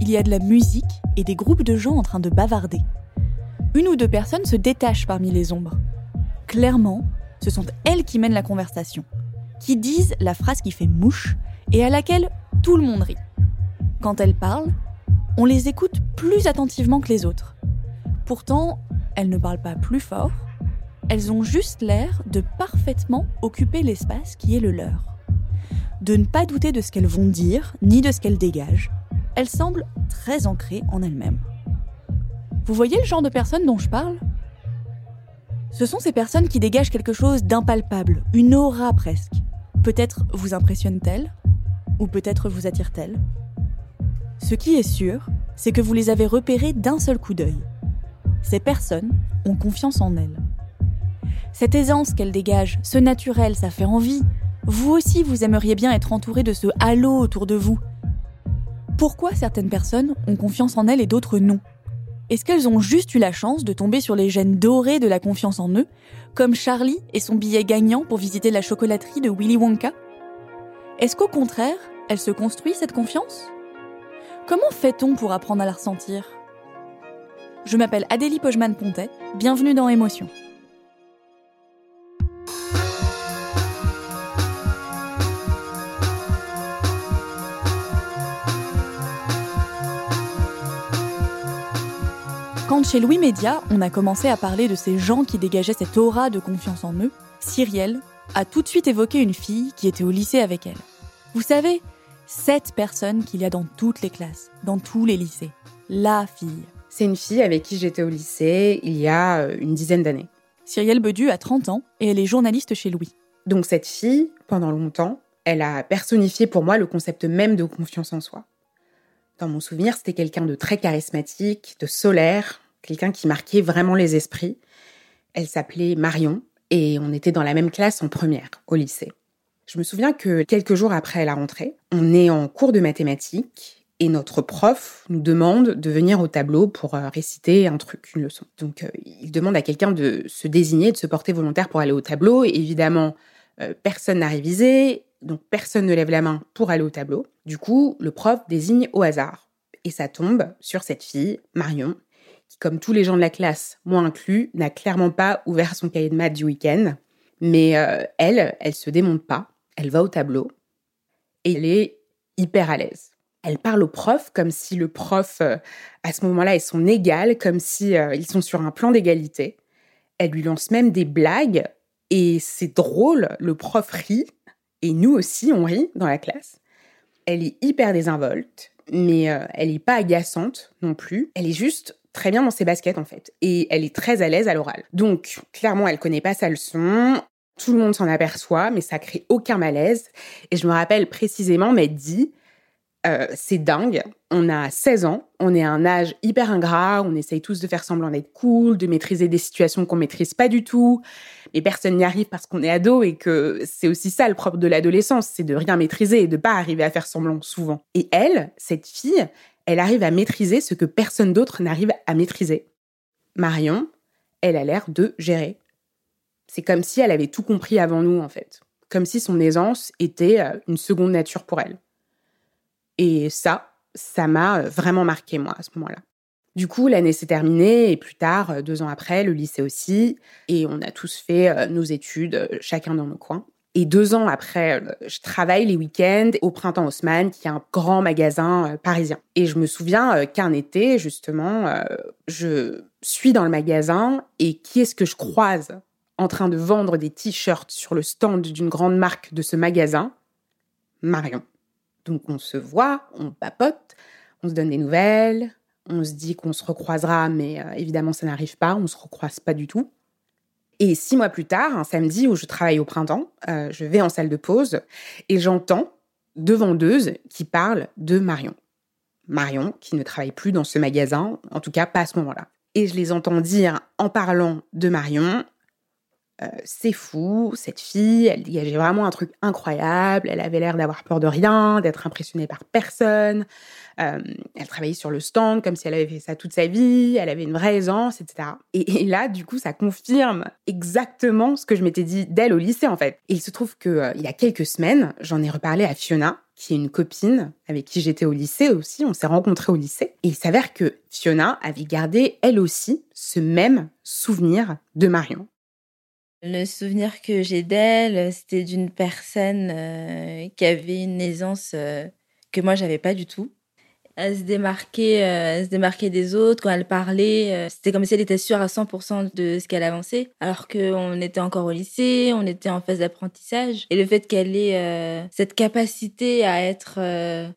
il y a de la musique et des groupes de gens en train de bavarder. Une ou deux personnes se détachent parmi les ombres. Clairement, ce sont elles qui mènent la conversation, qui disent la phrase qui fait mouche et à laquelle tout le monde rit. Quand elles parlent, on les écoute plus attentivement que les autres. Pourtant, elles ne parlent pas plus fort, elles ont juste l'air de parfaitement occuper l'espace qui est le leur. De ne pas douter de ce qu'elles vont dire, ni de ce qu'elles dégagent, elle semble très ancrée en elle-même. Vous voyez le genre de personnes dont je parle? Ce sont ces personnes qui dégagent quelque chose d'impalpable, une aura presque. Peut-être vous impressionnent-elles, ou peut-être vous attirent-elles? Ce qui est sûr, c'est que vous les avez repérées d'un seul coup d'œil. Ces personnes ont confiance en elles. Cette aisance qu'elles dégagent, ce naturel, ça fait envie. Vous aussi, vous aimeriez bien être entouré de ce halo autour de vous, pourquoi certaines personnes ont confiance en elles et d'autres non? Est-ce qu'elles ont juste eu la chance de tomber sur les gènes dorés de la confiance en eux, comme Charlie et son billet gagnant pour visiter la chocolaterie de Willy Wonka? Est-ce qu'au contraire, elle se construit cette confiance? Comment fait-on pour apprendre à la ressentir? Je m'appelle Adélie Pojman-Pontet, bienvenue dans Émotion. Chez Louis Média, on a commencé à parler de ces gens qui dégageaient cette aura de confiance en eux, Cyrielle a tout de suite évoqué une fille qui était au lycée avec elle. Vous savez, cette personne qu'il y a dans toutes les classes, dans tous les lycées. La fille. C'est une fille avec qui j'étais au lycée il y a euh, une dizaine d'années. Cyrielle Bedu a 30 ans et elle est journaliste chez Louis. Donc cette fille, pendant longtemps, elle a personnifié pour moi le concept même de confiance en soi. Dans mon souvenir, c'était quelqu'un de très charismatique, de solaire, quelqu'un qui marquait vraiment les esprits. Elle s'appelait Marion et on était dans la même classe en première au lycée. Je me souviens que quelques jours après la rentrée, on est en cours de mathématiques et notre prof nous demande de venir au tableau pour euh, réciter un truc, une leçon. Donc euh, il demande à quelqu'un de se désigner, de se porter volontaire pour aller au tableau. Et évidemment, euh, personne n'a révisé, donc personne ne lève la main pour aller au tableau. Du coup, le prof désigne au hasard. Et ça tombe sur cette fille, Marion, qui, comme tous les gens de la classe, moi inclus, n'a clairement pas ouvert son cahier de maths du week-end. Mais euh, elle, elle se démonte pas. Elle va au tableau et elle est hyper à l'aise. Elle parle au prof comme si le prof, euh, à ce moment-là, est son égal, comme si euh, ils sont sur un plan d'égalité. Elle lui lance même des blagues et c'est drôle. Le prof rit et nous aussi, on rit dans la classe. Elle est hyper désinvolte, mais euh, elle n'est pas agaçante non plus. Elle est juste très bien dans ses baskets en fait. Et elle est très à l'aise à l'oral. Donc clairement, elle connaît pas sa leçon. Tout le monde s'en aperçoit, mais ça crée aucun malaise. Et je me rappelle précisément m'être dit, euh, c'est dingue. On a 16 ans, on est à un âge hyper ingrat, on essaye tous de faire semblant d'être cool, de maîtriser des situations qu'on maîtrise pas du tout. Mais personne n'y arrive parce qu'on est ado et que c'est aussi ça le propre de l'adolescence, c'est de rien maîtriser et de pas arriver à faire semblant souvent. Et elle, cette fille, elle arrive à maîtriser ce que personne d'autre n'arrive à maîtriser. Marion, elle a l'air de gérer. C'est comme si elle avait tout compris avant nous, en fait. Comme si son aisance était euh, une seconde nature pour elle. Et ça, ça m'a euh, vraiment marqué, moi, à ce moment-là. Du coup, l'année s'est terminée et plus tard, euh, deux ans après, le lycée aussi. Et on a tous fait nos études, chacun dans nos coins. Et deux ans après, je travaille les week-ends au Printemps Haussmann, qui est un grand magasin parisien. Et je me souviens qu'un été, justement, je suis dans le magasin et qui est-ce que je croise en train de vendre des t-shirts sur le stand d'une grande marque de ce magasin, Marion. Donc on se voit, on papote, on se donne des nouvelles, on se dit qu'on se recroisera, mais euh, évidemment ça n'arrive pas, on se recroise pas du tout. Et six mois plus tard, un samedi où je travaille au printemps, euh, je vais en salle de pause et j'entends deux vendeuses qui parlent de Marion. Marion qui ne travaille plus dans ce magasin, en tout cas pas à ce moment-là. Et je les entends dire en parlant de Marion, euh, c'est fou, cette fille, elle dégageait vraiment un truc incroyable, elle avait l'air d'avoir peur de rien, d'être impressionnée par personne, euh, elle travaillait sur le stand comme si elle avait fait ça toute sa vie, elle avait une vraie aisance, etc. Et, là, du coup, ça confirme exactement ce que je m'étais dit d'elle au lycée, en fait. Et il se trouve que euh, il y a quelques semaines, j'en ai reparlé à Fiona, qui est une copine avec qui j'étais au lycée aussi, on s'est rencontrés au lycée. Et il s'avère que Fiona avait gardé, elle aussi, ce même souvenir de Marion. Le souvenir que j'ai d'elle, c'était d'une personne euh, qui avait une aisance euh, que moi j'avais pas du tout. Elle se démarquait, euh, se des autres quand elle parlait. c'était comme si elle était sûre à 100% de ce qu'elle avançait, alors qu'on était encore au lycée, on était en phase d'apprentissage. Et le fait qu'elle ait cette capacité à être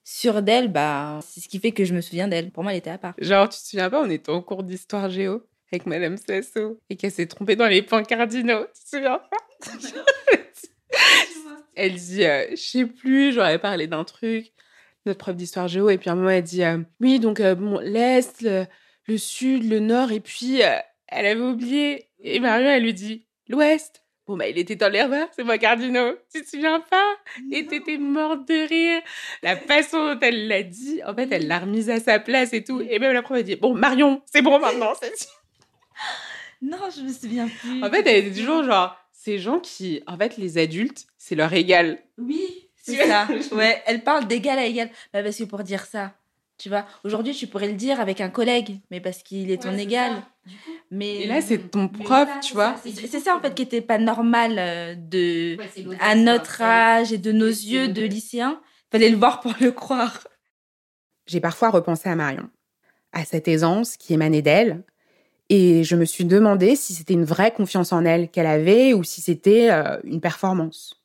sûre d'elle, bah, c'est ce qui fait que je me souviens d'elle. Pour moi, elle était à part. Genre, tu te souviens pas, on était en cours d'histoire géo? Avec Madame Sasso et qu'elle s'est trompée dans les points cardinaux. Tu te souviens pas? Elle dit, euh, je sais plus, j'aurais parlé d'un truc, notre prof d'histoire géo, et puis à un moment elle dit, euh, oui, donc euh, bon, l'Est, le, Sud, le Nord, et puis elle avait oublié. Et Marion, elle lui dit, l'Ouest. Bon, bah, il était dans l'herbe, c'est moi cardinaux. Tu te souviens pas? Et t'étais morte de rire. La façon dont elle l'a dit, en fait, elle l'a remise à sa place et tout. Et même la prof a dit, bon, Marion, c'est bon maintenant, c'est non, je me souviens plus. En fait, elle était toujours genre, ces gens qui, en fait, les adultes, c'est leur égal. Oui, c'est ça. ouais, elle parle d'égal à égal. Bah, parce que pour dire ça, tu vois, aujourd'hui, tu pourrais le dire avec un collègue, mais parce qu'il est ton égal. Mais et là, c'est ton prof, tu vois. C'est ça, en fait, qui était pas normal euh, de, à notre âge et de nos yeux de lycéens. Fallait le voir pour le croire. J'ai parfois repensé à Marion, à cette aisance qui émanait d'elle, et je me suis demandé si c'était une vraie confiance en elle qu'elle avait ou si c'était euh, une performance.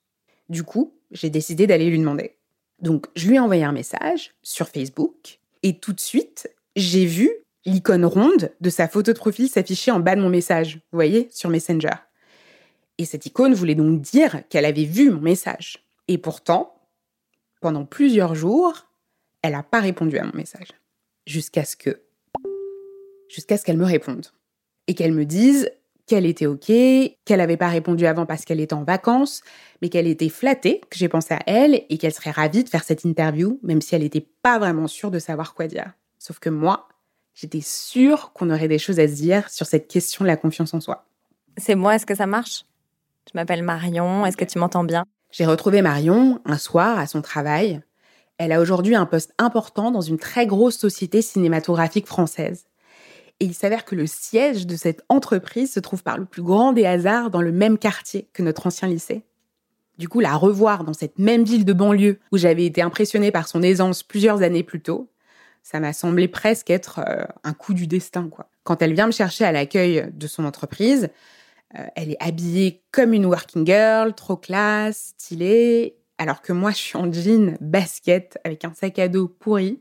Du coup, j'ai décidé d'aller lui demander. Donc, je lui ai envoyé un message sur Facebook et tout de suite, j'ai vu l'icône ronde de sa photo de profil s'afficher en bas de mon message, vous voyez, sur Messenger. Et cette icône voulait donc dire qu'elle avait vu mon message. Et pourtant, pendant plusieurs jours, elle n'a pas répondu à mon message. Jusqu'à ce que jusqu'à ce qu'elle me réponde. Et qu'elle me dise qu'elle était OK, qu'elle n'avait pas répondu avant parce qu'elle était en vacances, mais qu'elle était flattée, que j'ai pensé à elle et qu'elle serait ravie de faire cette interview, même si elle n'était pas vraiment sûre de savoir quoi dire. Sauf que moi, j'étais sûre qu'on aurait des choses à se dire sur cette question de la confiance en soi. C'est moi, est-ce que ça marche? Je m'appelle Marion, est-ce que tu m'entends bien? J'ai retrouvé Marion un soir à son travail. Elle a aujourd'hui un poste important dans une très grosse société cinématographique française. Et il s'avère que le siège de cette entreprise se trouve par le plus grand des hasards dans le même quartier que notre ancien lycée. Du coup, la revoir dans cette même ville de banlieue où j'avais été impressionnée par son aisance plusieurs années plus tôt, ça m'a semblé presque être euh, un coup du destin. Quand elle vient me chercher à l'accueil de son entreprise, euh, elle est habillée comme une working girl, trop classe, stylée, alors que moi je suis en jean, basket, avec un sac à dos pourri.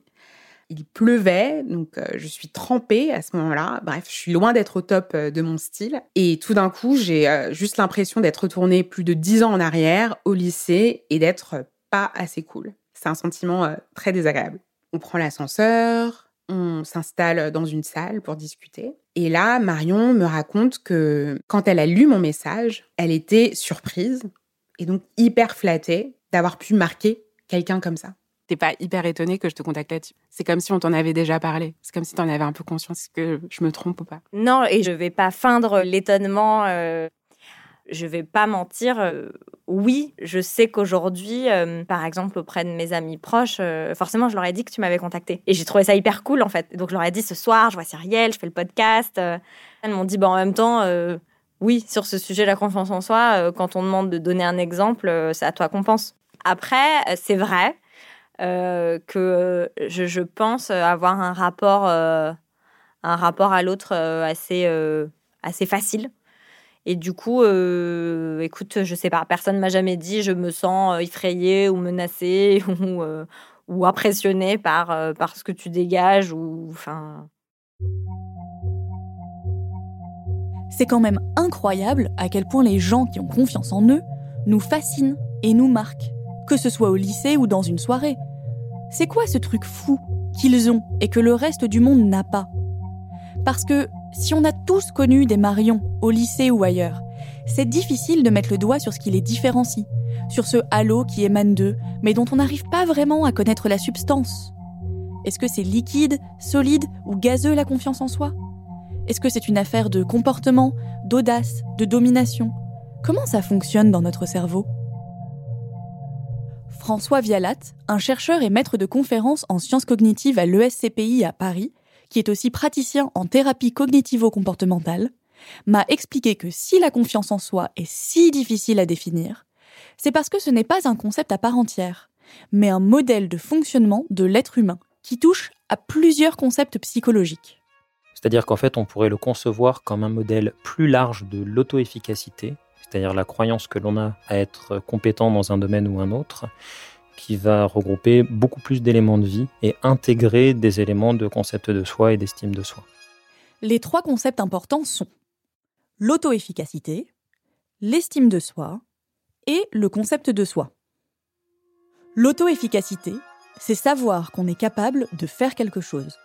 Il pleuvait, donc euh, je suis trempée à ce moment-là. Bref, je suis loin d'être au top euh, de mon style. Et tout d'un coup, j'ai euh, juste l'impression d'être retournée plus de dix ans en arrière au lycée et d'être pas assez cool. C'est un sentiment très désagréable. On prend l'ascenseur, on s'installe dans une salle pour discuter. Et là, Marion me raconte que quand elle a lu mon message, elle était surprise et donc hyper flattée d'avoir pu marquer quelqu'un comme ça. T'es pas hyper étonnée que je te contacte là-dessus. C'est comme si on t'en avait déjà parlé. C'est comme si t'en avais un peu conscience que je me trompe ou pas. Non, et je vais pas feindre l'étonnement. Euh, je vais pas mentir. Euh, oui, je sais qu'aujourd'hui, euh, par exemple, auprès de mes amis proches, forcément, je leur ai dit que tu m'avais contacté. Et j'ai trouvé ça hyper cool, en fait. Donc, je leur ai dit ce soir, je vois Cyrielle, je fais le podcast. elles m'ont dit, bah, en même temps, oui, sur ce sujet, la confiance en soi, quand on demande de donner un exemple, c'est à toi qu'on pense. Après, c'est vrai euh, que je, pense avoir un rapport, euh, un rapport à l'autre euh, assez, assez facile. Et du coup, écoute, je sais pas, personne m'a jamais dit je me sens effrayée ou menacée ou, ou impressionnée par, par ce que tu dégages ou enfin. C'est quand même incroyable à quel point les gens qui ont confiance en eux nous fascinent et nous marquent que ce soit au lycée ou dans une soirée. C'est quoi ce truc fou qu'ils ont et que le reste du monde n'a pas? Parce que si on a tous connu des Marions au lycée ou ailleurs, c'est difficile de mettre le doigt sur ce qui les différencie, sur ce halo qui émane d'eux, mais dont on n'arrive pas vraiment à connaître la substance. Est-ce que c'est liquide, solide ou gazeux la confiance en soi? Est-ce que c'est une affaire de comportement, d'audace, de domination? Comment ça fonctionne dans notre cerveau? François Vialat, un chercheur et maître de conférences en sciences cognitives à l'ESCPI à Paris, qui est aussi praticien en thérapie cognitivo-comportementale, m'a expliqué que si la confiance en soi est si difficile à définir, c'est parce que ce n'est pas un concept à part entière, mais un modèle de fonctionnement de l'être humain qui touche à plusieurs concepts psychologiques. C'est-à-dire qu'en fait, on pourrait le concevoir comme un modèle plus large de l'auto-efficacité, c'est-à-dire la croyance que l'on a à être compétent dans un domaine ou un autre, qui va regrouper beaucoup plus d'éléments de vie et intégrer des éléments de concept de soi et d'estime de soi. Les trois concepts importants sont l'auto-efficacité, l'estime de soi et le concept de soi. L'auto-efficacité, c'est savoir qu'on est capable de faire quelque chose.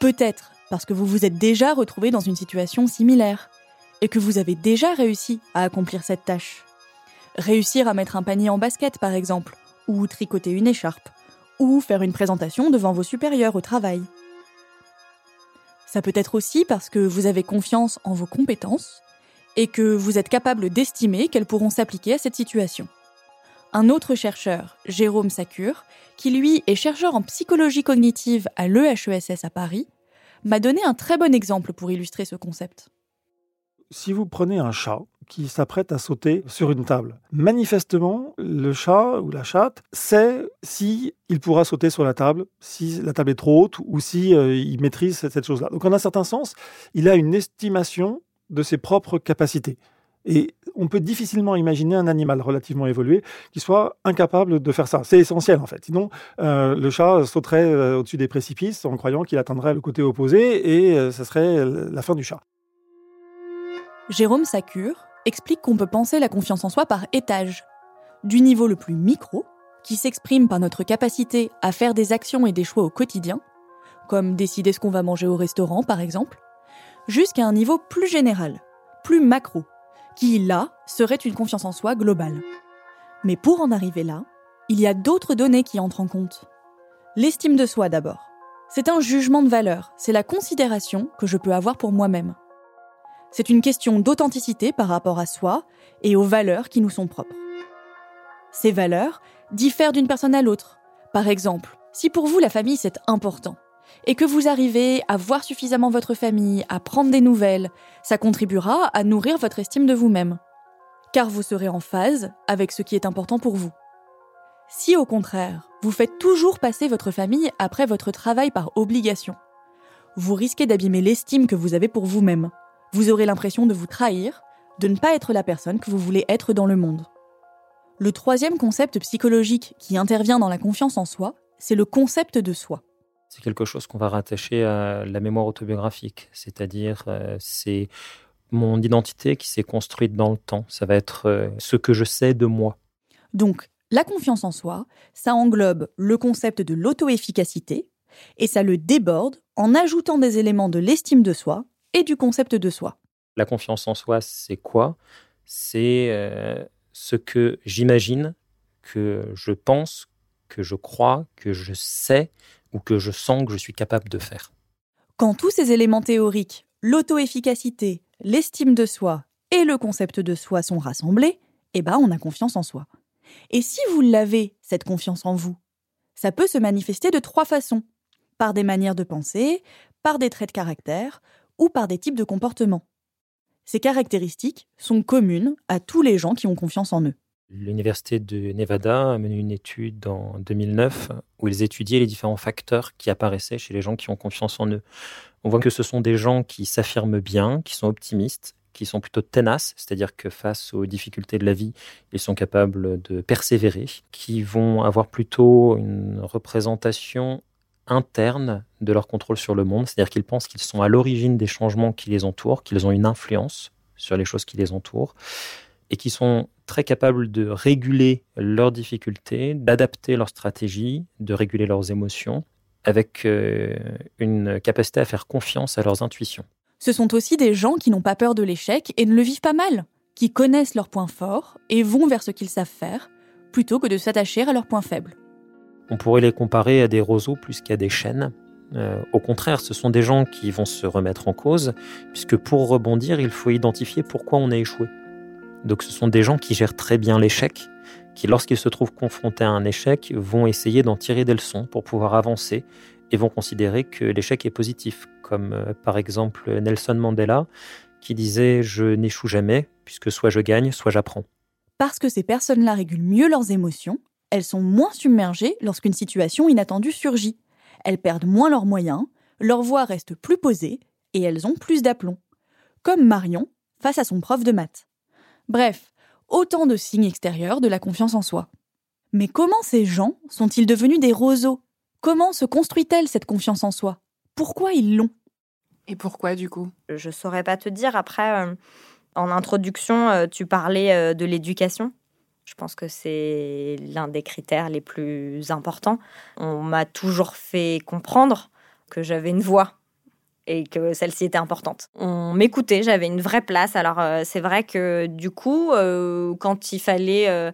Peut-être parce que vous vous êtes déjà retrouvé dans une situation similaire, et que vous avez déjà réussi à accomplir cette tâche. Réussir à mettre un panier en basket, par exemple, ou tricoter une écharpe, ou faire une présentation devant vos supérieurs au travail. Ça peut être aussi parce que vous avez confiance en vos compétences et que vous êtes capable d'estimer qu'elles pourront s'appliquer à cette situation. Un autre chercheur, Jérôme Sacure, qui lui est chercheur en psychologie cognitive à l'EHESS à Paris, m'a donné un très bon exemple pour illustrer ce concept si vous prenez un chat qui s'apprête à sauter sur une table, manifestement, le chat ou la chatte sait si il pourra sauter sur la table, si la table est trop haute ou si euh, il maîtrise cette chose-là. Donc, en un certain sens, il a une estimation de ses propres capacités. Et on peut difficilement imaginer un animal relativement évolué qui soit incapable de faire ça. C'est essentiel en fait. Sinon, euh, le chat sauterait euh, au-dessus des précipices en croyant qu'il atteindrait le côté opposé et ce serait la fin du chat. Jérôme Sacure explique qu'on peut penser la confiance en soi par étage, du niveau le plus micro, qui s'exprime par notre capacité à faire des actions et des choix au quotidien, comme décider ce qu'on va manger au restaurant par exemple, jusqu'à un niveau plus général, plus macro, qui là serait une confiance en soi globale. Mais pour en arriver là, il y a d'autres données qui entrent en compte. L'estime de soi d'abord. C'est un jugement de valeur, c'est la considération que je peux avoir pour moi-même. C'est une question d'authenticité par rapport à soi et aux valeurs qui nous sont propres. Ces valeurs diffèrent d'une personne à l'autre. Par exemple, si pour vous la famille c'est important, et que vous arrivez à voir suffisamment votre famille, à prendre des nouvelles, ça contribuera à nourrir votre estime de vous-même. Car vous serez en phase avec ce qui est important pour vous. Si au contraire, vous faites toujours passer votre famille après votre travail par obligation, vous risquez d'abîmer l'estime que vous avez pour vous-même vous aurez l'impression de vous trahir, de ne pas être la personne que vous voulez être dans le monde. Le troisième concept psychologique qui intervient dans la confiance en soi, c'est le concept de soi. C'est quelque chose qu'on va rattacher à la mémoire autobiographique, c'est-à-dire euh, c'est mon identité qui s'est construite dans le temps. Ça va être euh, ce que je sais de moi. Donc, la confiance en soi, ça englobe le concept de l'auto-efficacité et ça le déborde en ajoutant des éléments de l'estime de soi et du concept de soi. La confiance en soi, c'est quoi? C'est euh, ce que j'imagine, que je pense, que je crois, que je sais ou que je sens que je suis capable de faire. Quand tous ces éléments théoriques, l'auto-efficacité, l'estime de soi et le concept de soi sont rassemblés, eh ben on a confiance en soi. Et si vous l'avez, cette confiance en vous, ça peut se manifester de trois façons. Par des manières de penser, par des traits de caractère ou par des types de comportements. Ces caractéristiques sont communes à tous les gens qui ont confiance en eux. L'Université de Nevada a mené une étude en 2009 où ils étudiaient les différents facteurs qui apparaissaient chez les gens qui ont confiance en eux. On voit que ce sont des gens qui s'affirment bien, qui sont optimistes, qui sont plutôt tenaces, c'est-à-dire que face aux difficultés de la vie, ils sont capables de persévérer, qui vont avoir plutôt une représentation interne de leur contrôle sur le monde, c'est-à-dire qu'ils pensent qu'ils sont à l'origine des changements qui les entourent, qu'ils ont une influence sur les choses qui les entourent, et qui sont très capables de réguler leurs difficultés, d'adapter leur stratégie, de réguler leurs émotions, avec euh, une capacité à faire confiance à leurs intuitions. Ce sont aussi des gens qui n'ont pas peur de l'échec et ne le vivent pas mal, qui connaissent leurs points forts et vont vers ce qu'ils savent faire, plutôt que de s'attacher à leurs points faibles. On pourrait les comparer à des roseaux plus qu'à des chênes. Euh, au contraire, ce sont des gens qui vont se remettre en cause, puisque pour rebondir, il faut identifier pourquoi on a échoué. Donc ce sont des gens qui gèrent très bien l'échec, qui lorsqu'ils se trouvent confrontés à un échec, vont essayer d'en tirer des leçons pour pouvoir avancer et vont considérer que l'échec est positif, comme euh, par exemple Nelson Mandela, qui disait ⁇ Je n'échoue jamais, puisque soit je gagne, soit j'apprends ⁇ Parce que ces personnes-là régulent mieux leurs émotions, elles sont moins submergées lorsqu'une situation inattendue surgit. Elles perdent moins leurs moyens, leur voix reste plus posée et elles ont plus d'aplomb. Comme Marion face à son prof de maths. Bref, autant de signes extérieurs de la confiance en soi. Mais comment ces gens sont-ils devenus des roseaux? Comment se construit-elle cette confiance en soi? Pourquoi ils l'ont? Et pourquoi du coup? Je saurais pas te dire. Après, euh, en introduction, euh, tu parlais euh, de l'éducation. Je pense que c'est l'un des critères les plus importants. On m'a toujours fait comprendre que j'avais une voix et que celle-ci était importante. On m'écoutait, j'avais une vraie place. Alors euh, c'est vrai que du coup, euh, quand il fallait euh,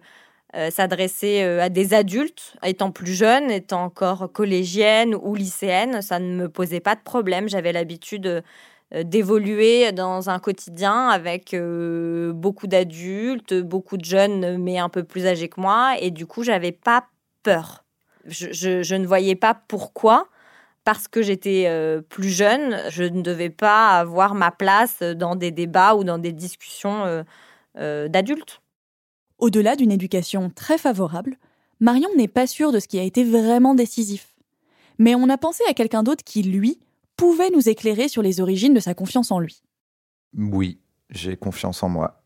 s'adresser à des adultes, étant plus jeune, étant encore collégienne ou lycéenne, ça ne me posait pas de problème. J'avais l'habitude d'évoluer dans un quotidien avec beaucoup d'adultes, beaucoup de jeunes mais un peu plus âgés que moi et du coup j'avais pas peur. je ne voyais pas pourquoi parce que j'étais euh, plus jeune, je ne devais pas avoir ma place dans des débats ou dans des discussions euh, euh, d'adultes. Au-delà d'une éducation très favorable, Marion n'est pas sûre de ce qui a été vraiment décisif. Mais on a pensé à quelqu'un d'autre qui, lui, pouvait nous éclairer sur les origines de sa confiance en lui. Oui, j'ai confiance en moi.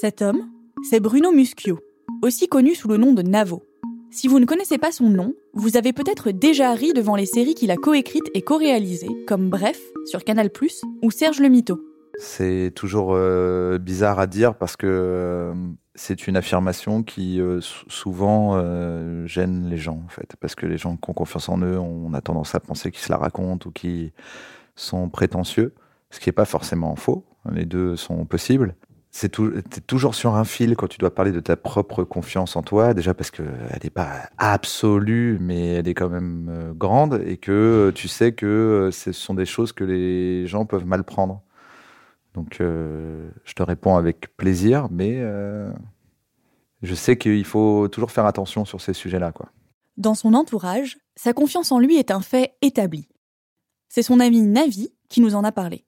Cet homme, c'est Bruno Muschio, aussi connu sous le nom de Navo. Si vous ne connaissez pas son nom, vous avez peut-être déjà ri devant les séries qu'il a coécrites et co-réalisées, comme Bref sur Canal+, ou Serge le Mito. C'est toujours euh, bizarre à dire parce que euh, c'est une affirmation qui euh, souvent gêne les gens en fait, parce que les gens qui ont confiance en eux, on a tendance à penser qu'ils se la racontent ou qu'ils sont prétentieux, ce qui n'est pas forcément faux. Les deux sont possibles c'est toujours sur un fil quand tu dois parler de ta propre confiance en toi, déjà parce qu'elle n'est pas absolue, mais elle est quand même grande, et que tu sais que ce sont des choses que les gens peuvent mal prendre. Donc je te réponds avec plaisir, mais je sais qu'il faut toujours faire attention sur ces sujets-là. quoi. Dans son entourage, sa confiance en lui est un fait établi. C'est son ami Navi qui nous en a parlé.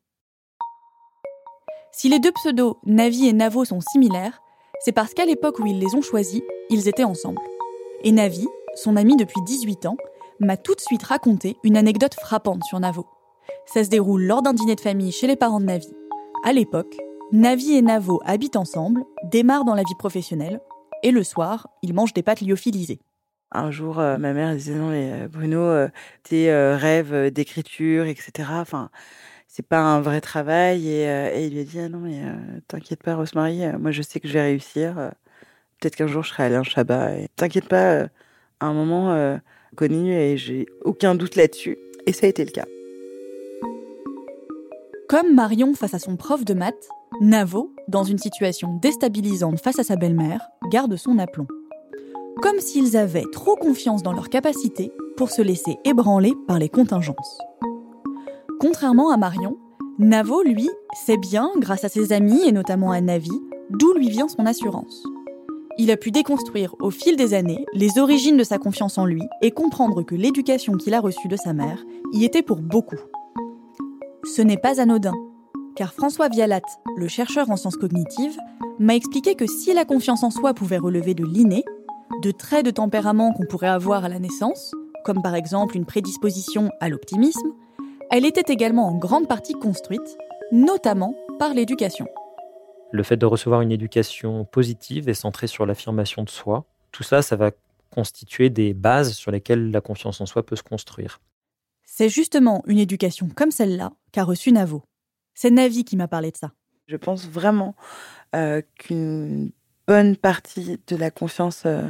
Si les deux pseudos Navi et Navo sont similaires, c'est parce qu'à l'époque où ils les ont choisis, ils étaient ensemble. Et Navi, son ami depuis 18 ans, m'a tout de suite raconté une anecdote frappante sur Navo. Ça se déroule lors d'un dîner de famille chez les parents de Navi. À l'époque, Navi et Navo habitent ensemble, démarrent dans la vie professionnelle, et le soir, ils mangent des pâtes lyophilisées. Un jour, euh, ma mère disait non mais euh, Bruno, euh, tes rêves d'écriture, etc. Enfin, c'est pas un vrai travail. Et, il lui a dit ah non mais t'inquiète pas, Rosemary, moi je sais que je vais réussir. Peut-être qu'un jour je serai Alain Chabat. Et t'inquiète pas, à un moment connu et j'ai aucun doute là-dessus. Et ça a été le cas. Comme Marion face à son prof de maths, Navo, dans une situation déstabilisante face à sa belle-mère, garde son aplomb. Comme s'ils avaient trop confiance dans leur capacité pour se laisser ébranler par les contingences. Contrairement à Marion, Navo, lui, sait bien, grâce à ses amis et notamment à Navi, d'où lui vient son assurance. Il a pu déconstruire au fil des années les origines de sa confiance en lui et comprendre que l'éducation qu'il a reçue de sa mère y était pour beaucoup. Ce n'est pas anodin, car François Vialat, le chercheur en sciences cognitives, m'a expliqué que si la confiance en soi pouvait relever de l'inné, de traits de tempérament qu'on pourrait avoir à la naissance, comme par exemple une prédisposition à l'optimisme, elle était également en grande partie construite, notamment par l'éducation. Le fait de recevoir une éducation positive et centrée sur l'affirmation de soi, tout ça, ça va constituer des bases sur lesquelles la confiance en soi peut se construire. C'est justement une éducation comme celle-là qu'a reçue Navo. C'est Navi qui m'a parlé de ça. Je pense vraiment euh, qu'une bonne partie de la confiance euh,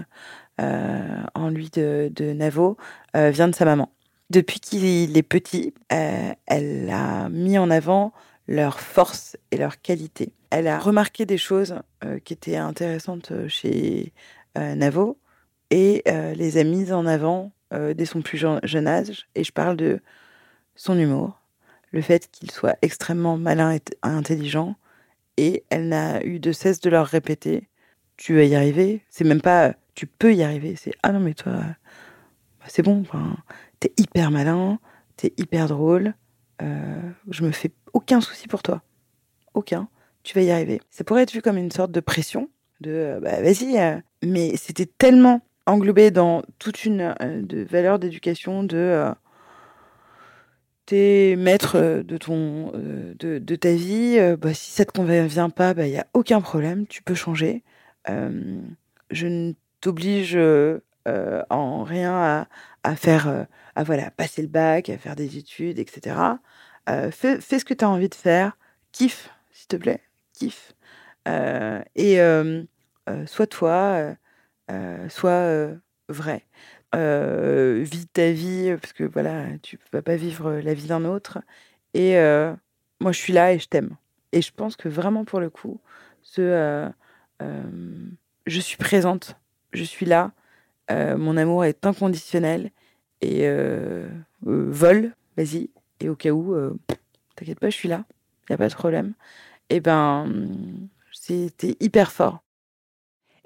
euh, en lui de, de Navo vient de sa maman. Depuis qu'il est petit, elle a mis en avant leurs forces et leurs qualités. Elle a remarqué des choses qui étaient intéressantes chez Navo et les a mises en avant dès son plus jeune âge. Et je parle de son humour, le fait qu'il soit extrêmement malin et intelligent, et elle n'a eu de cesse de leur répéter tu vas y arriver. C'est même pas tu peux y arriver, c'est ah non mais toi bah, c'est bon, t'es hyper malin, t'es hyper drôle, euh, je me fais aucun souci pour toi, aucun. Tu vas y arriver. Ça pourrait être vu comme une sorte de pression, de euh, bah vas-y, euh. mais c'était tellement englobé dans toute une de valeur d'éducation de maître euh, de ton euh, de, ta vie. Euh, bah, si ça te convient pas, il bah, y a aucun problème, tu peux changer. je ne t'oblige en rien à, à faire, à voilà, passer le bac, à faire des études, etc. Fais, fais, ce que tu as envie de faire, kiffe, s'il te plaît, kiffe. et sois toi, sois vrai euh, ta vie, parce que voilà, tu vas pas vivre la vie d'un autre. Et euh, moi, je suis là et je t'aime. Et je pense que vraiment, pour le coup, ce, euh, euh, je suis présente, je suis là, mon amour est inconditionnel. Et vol, vas-y. Et au cas où, t'inquiète pas, je suis là, il n'y a pas de problème. Et ben, c'était hyper fort.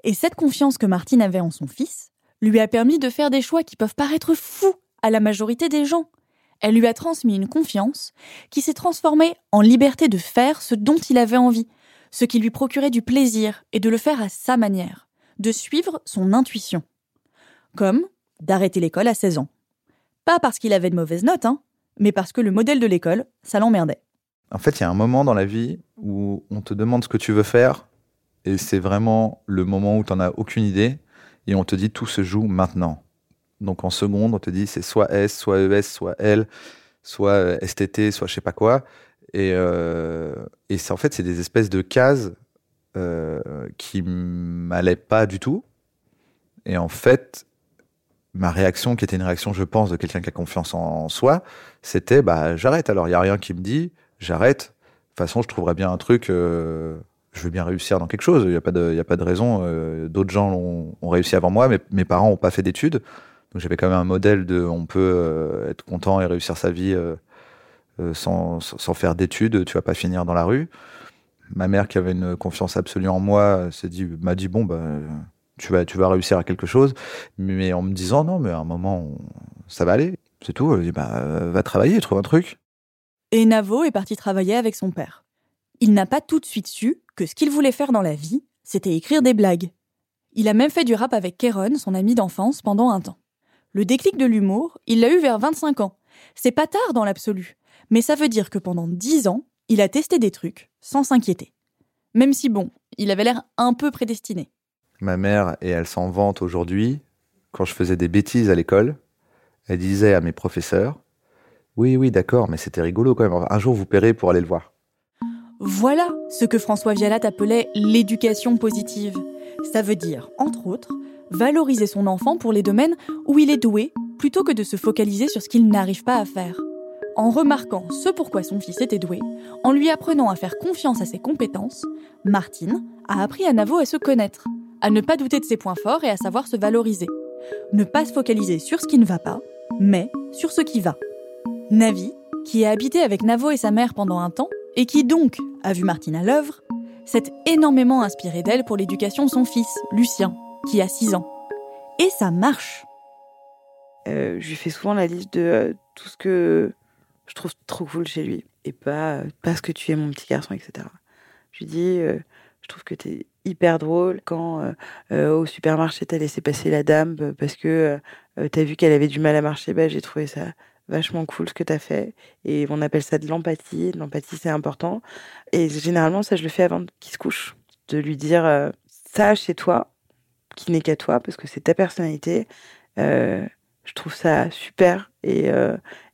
Et cette confiance que Martine avait en son fils, lui a permis de faire des choix qui peuvent paraître fous à la majorité des gens. Elle lui a transmis une confiance qui s'est transformée en liberté de faire ce dont il avait envie, ce qui lui procurait du plaisir et de le faire à sa manière, de suivre son intuition. Comme d'arrêter l'école à 16 ans. Pas parce qu'il avait de mauvaises notes, hein, mais parce que le modèle de l'école, ça l'emmerdait. En fait, il y a un moment dans la vie où on te demande ce que tu veux faire, et c'est vraiment le moment où tu n'en as aucune idée, et on te dit tout se joue maintenant. Donc en seconde, on te dit c'est soit S, soit ES, soit L, soit euh, STT, soit je sais pas quoi. Et, euh, en fait, c'est des espèces de cases euh, qui m'allaient pas du tout. Et en fait, ma réaction, qui était une réaction, je pense, de quelqu'un qui a confiance en, soi, c'était bah j'arrête. Alors il y a rien qui me dit j'arrête. De toute façon, je trouverais bien un truc. Euh, je veux bien réussir dans quelque chose. Il n'y a, pas de, a pas de raison. Euh, d'autres gens ont, réussi avant moi, mais mes parents n'ont pas fait d'études. Donc j'avais quand même un modèle de on peut euh, être content et réussir sa vie euh, sans, sans, faire d'études. Tu vas pas finir dans la rue. Ma mère, qui avait une confiance absolue en moi, s'est dit, m'a dit bon bah tu vas, tu vas réussir à quelque chose, mais en me disant non, mais à un moment ça va aller, c'est tout. Elle dit, bah va travailler, trouve un truc. Et Navo est parti travailler avec son père. Il n'a pas tout de suite su que ce qu'il voulait faire dans la vie, c'était écrire des blagues. Il a même fait du rap avec Kéron, son ami d'enfance, pendant un temps. Le déclic de l'humour, il l'a eu vers 25 ans. C'est pas tard dans l'absolu, mais ça veut dire que pendant 10 ans, il a testé des trucs sans s'inquiéter. Même si, bon, il avait l'air un peu prédestiné. Ma mère, et elle s'en vante aujourd'hui, quand je faisais des bêtises à l'école, elle disait à mes professeurs Oui, oui, d'accord, mais c'était rigolo quand même. Un jour, vous paierez pour aller le voir. Voilà ce que François Vialat appelait l'éducation positive. Ça veut dire, entre autres, valoriser son enfant pour les domaines où il est doué, plutôt que de se focaliser sur ce qu'il n'arrive pas à faire. En remarquant ce pourquoi son fils était doué, en lui apprenant à faire confiance à ses compétences, Martine a appris à Navo à se connaître, à ne pas douter de ses points forts et à savoir se valoriser. Ne pas se focaliser sur ce qui ne va pas, mais sur ce qui va. Navi, qui a habité avec Navo et sa mère pendant un temps, et qui donc a vu Martine à l'œuvre, s'est énormément inspiré d'elle pour l'éducation de son fils, Lucien, qui a 6 ans. Et ça marche. Euh, je lui fais souvent la liste de euh, tout ce que je trouve trop cool chez lui et pas euh, parce que tu es mon petit garçon, etc. Je lui dis, je trouve que tu es hyper drôle quand au supermarché t'as laissé passer la dame parce que t'as vu qu'elle avait du mal à marcher. Bah, j'ai trouvé ça vachement cool ce que t'as fait et on appelle ça de l'empathie. L'empathie c'est important et généralement ça je le fais avant qu'il se couche, de lui dire ça chez toi qui n'est qu'à toi parce que c'est ta personnalité. je trouve ça super et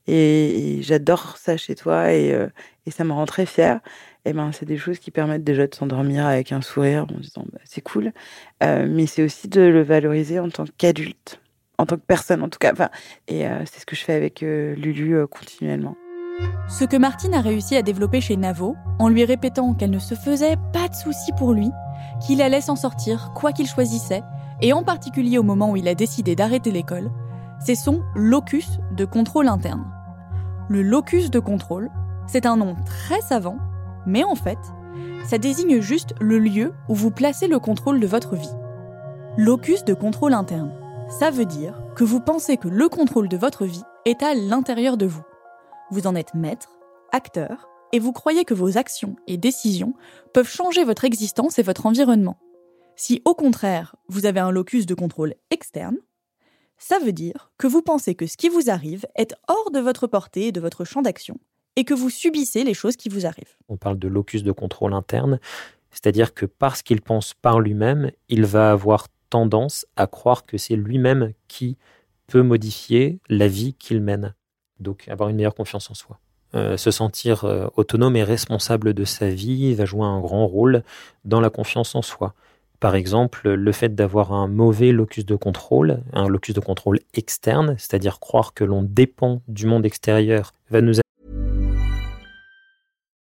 et, j'adore ça chez toi et, euh, et, ça me rend très fière. Et ben, c'est des choses qui permettent déjà de s'endormir avec un sourire en disant bah, c'est cool, euh, mais c'est aussi de le valoriser en tant qu'adulte, en tant que personne en tout cas. Et euh, c'est ce que je fais avec Lulu continuellement. Ce que Martine a réussi à développer chez Navo, en lui répétant qu'elle ne se faisait pas de soucis pour lui, qu'il allait s'en sortir quoi qu'il choisissait, et en particulier au moment où il a décidé d'arrêter l'école, c'est son locus de contrôle interne. Le locus de contrôle, c'est un nom très savant, mais en fait, ça désigne juste le lieu où vous placez le contrôle de votre vie. Locus de contrôle interne, ça veut dire que vous pensez que le contrôle de votre vie est à l'intérieur de vous. Vous en êtes maître, acteur, et vous croyez que vos actions et décisions peuvent changer votre existence et votre environnement. Si au contraire, vous avez un locus de contrôle externe, ça veut dire que vous pensez que ce qui vous arrive est hors de votre portée et de votre champ d'action, et que vous subissez les choses qui vous arrivent. On parle de locus de contrôle interne, c'est-à-dire que parce qu'il pense par lui-même, il va avoir à croire que c'est lui-même qui peut modifier la vie qu'il mène. Donc avoir une meilleure confiance en soi. Euh, se sentir euh, autonome et responsable de sa vie va jouer un grand rôle dans la confiance en soi. Par exemple, le fait d'avoir un mauvais locus de contrôle, un locus de contrôle externe, c'est-à-dire croire que l'on dépend du monde extérieur, va nous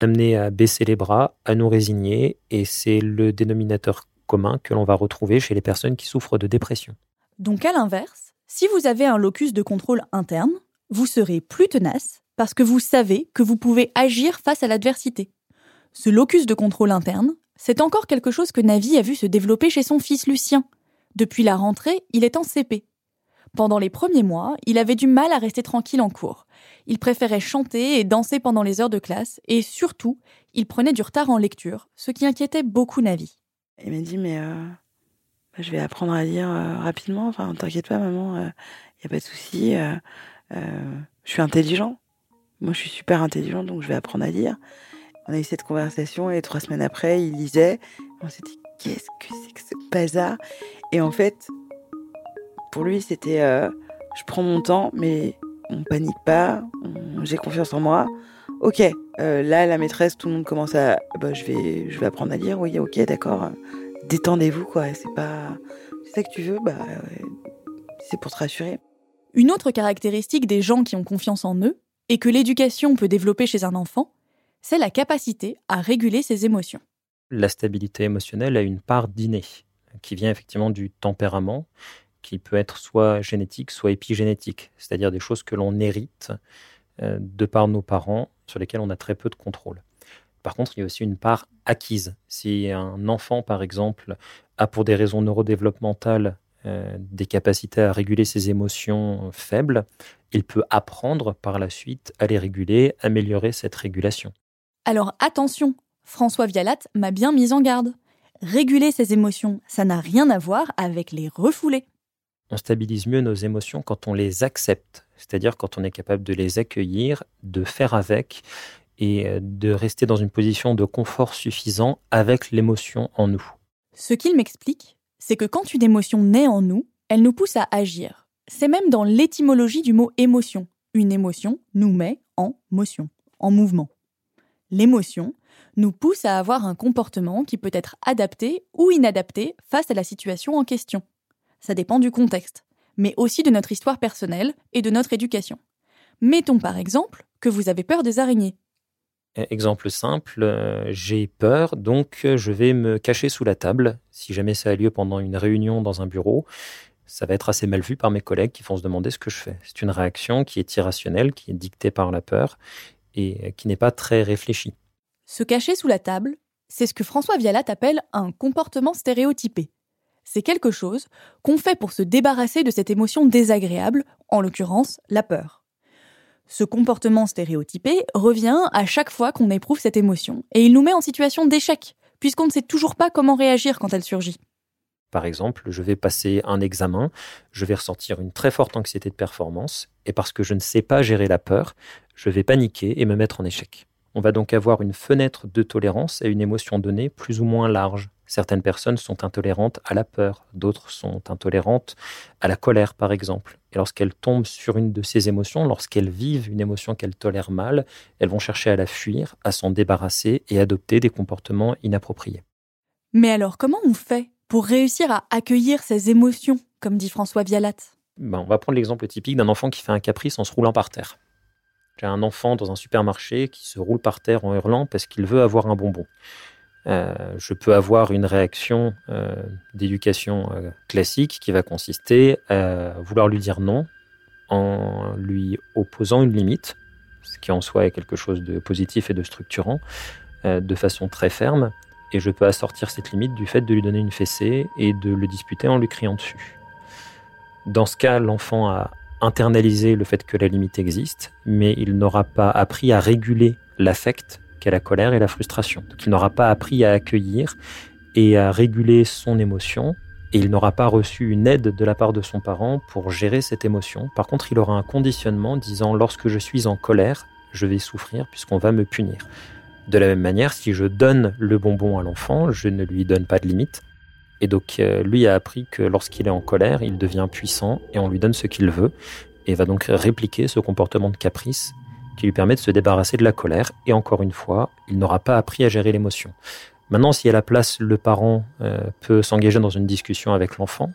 Amener à baisser les bras, à nous résigner et c'est le dénominateur commun que l'on va retrouver chez les personnes qui souffrent de dépression. Donc à l'inverse, si vous avez un locus de contrôle interne, vous serez plus tenace parce que vous savez que vous pouvez agir face à l'adversité. Ce locus de contrôle interne, c'est encore quelque chose que Navi a vu se développer chez son fils Lucien. Depuis la rentrée, il est en CP. Pendant les premiers mois, il avait du mal à rester tranquille en cours. Il préférait chanter et danser pendant les heures de classe, et surtout, il prenait du retard en lecture, ce qui inquiétait beaucoup Navi. Il m'a dit, mais euh, bah, je vais apprendre à lire euh, rapidement, enfin, t'inquiète pas maman, il euh, n'y a pas de souci, je suis intelligent. Moi, je suis super intelligente, donc je vais apprendre à lire. On a eu cette conversation et trois semaines après, il lisait. On s'est dit, qu'est-ce que c'est que ce bazar? Et en fait, pour lui, c'était, euh, je prends mon temps, mais on panique pas, j'ai confiance en moi. Ok, euh, là, la maîtresse, tout le monde commence à, bah, je vais, je vais apprendre à lire. Oui, ok, d'accord. Détendez-vous, quoi. C'est pas, c'est ça que tu veux, bah, c'est pour te rassurer. Une autre caractéristique des gens qui ont confiance en eux, et que l'éducation peut développer chez un enfant, c'est la capacité à réguler ses émotions. La stabilité émotionnelle a une part d'inné, qui vient effectivement du tempérament, qui peut être soit génétique, soit épigénétique, c'est-à-dire des choses que l'on hérite euh, de par nos parents, sur lesquelles on a très peu de contrôle. Par contre, il y a aussi une part acquise. Si un enfant, par exemple, a pour des raisons neurodéveloppementales euh, des capacités à réguler ses émotions faibles, il peut apprendre par la suite à les réguler, améliorer cette régulation. Alors attention, François Vialat m'a bien mis en garde. Réguler ses émotions, ça n'a rien à voir avec les refouler. On stabilise mieux nos émotions quand on les accepte, c'est-à-dire quand on est capable de les accueillir, de faire avec et euh, de rester dans une position de confort suffisant avec l'émotion en nous. Ce qu'il m'explique, c'est que quand une émotion naît en nous, elle nous pousse à agir. C'est même dans l'étymologie du mot émotion. Une émotion nous met en motion, en mouvement. L'émotion nous pousse à avoir un comportement qui peut être adapté ou inadapté face à la situation en question. Ça dépend du contexte, mais aussi de notre histoire personnelle et de notre éducation. Mettons par exemple que vous avez peur des araignées. Exemple simple, euh, j'ai peur, donc euh, je vais me cacher sous la table. Si jamais ça a lieu pendant une réunion dans un bureau, ça va être assez mal vu par mes collègues qui vont se demander ce que je fais. C'est une réaction qui est irrationnelle, qui est dictée par la peur et euh, qui n'est pas très réfléchie. Se cacher sous la table, c'est ce que François Vialat appelle un comportement stéréotypé. C'est quelque chose qu'on fait pour se débarrasser de cette émotion désagréable, en l'occurrence la peur. Ce comportement stéréotypé revient à chaque fois qu'on éprouve cette émotion, et il nous met en situation d'échec, puisqu'on ne sait toujours pas comment réagir quand elle surgit. Par exemple, je vais passer un examen, je vais ressentir une très forte anxiété de performance, et parce que je ne sais pas gérer la peur, je vais paniquer et me mettre en échec. On va donc avoir une fenêtre de tolérance à une émotion donnée plus ou moins large. Certaines personnes sont intolérantes à la peur, d'autres sont intolérantes à la colère, par exemple. Et lorsqu'elles tombent sur une de ces émotions, lorsqu'elles vivent une émotion qu'elles tolèrent mal, elles vont chercher à la fuir, à s'en débarrasser et adopter des comportements inappropriés. Mais alors, comment on fait pour réussir à accueillir ces émotions, comme dit François Vialat? Ben, On va prendre l'exemple typique d'un enfant qui fait un caprice en se roulant par terre. J'ai un enfant dans un supermarché qui se roule par terre en hurlant parce qu'il veut avoir un bonbon. Euh, je peux avoir une réaction euh, d'éducation euh, classique qui va consister à vouloir lui dire non en lui opposant une limite, ce qui en soi est quelque chose de positif et de structurant, de façon très ferme, et je peux assortir cette limite du fait de lui donner une fessée et de le disputer en lui criant dessus. Dans ce cas, l'enfant a internalisé le fait que la limite existe, mais il n'aura pas appris à réguler l'affect la colère et la frustration. Donc il n'aura pas appris à accueillir et à réguler son émotion, et il n'aura pas reçu une aide de la part de son parent pour gérer cette émotion. Par contre, il aura un conditionnement disant lorsque je suis en colère, je vais souffrir puisqu'on va me punir. De la même manière, si je donne le bonbon à l'enfant, je ne lui donne pas de limite. Et donc, euh, lui a appris que lorsqu'il est en colère, il devient puissant et on lui donne ce qu'il veut et va donc répliquer ce comportement de caprice qui lui permet de se débarrasser de la colère. Et encore une fois, il n'aura pas appris à gérer l'émotion. Maintenant, si à la place, le parent euh, peut s'engager dans une discussion avec l'enfant,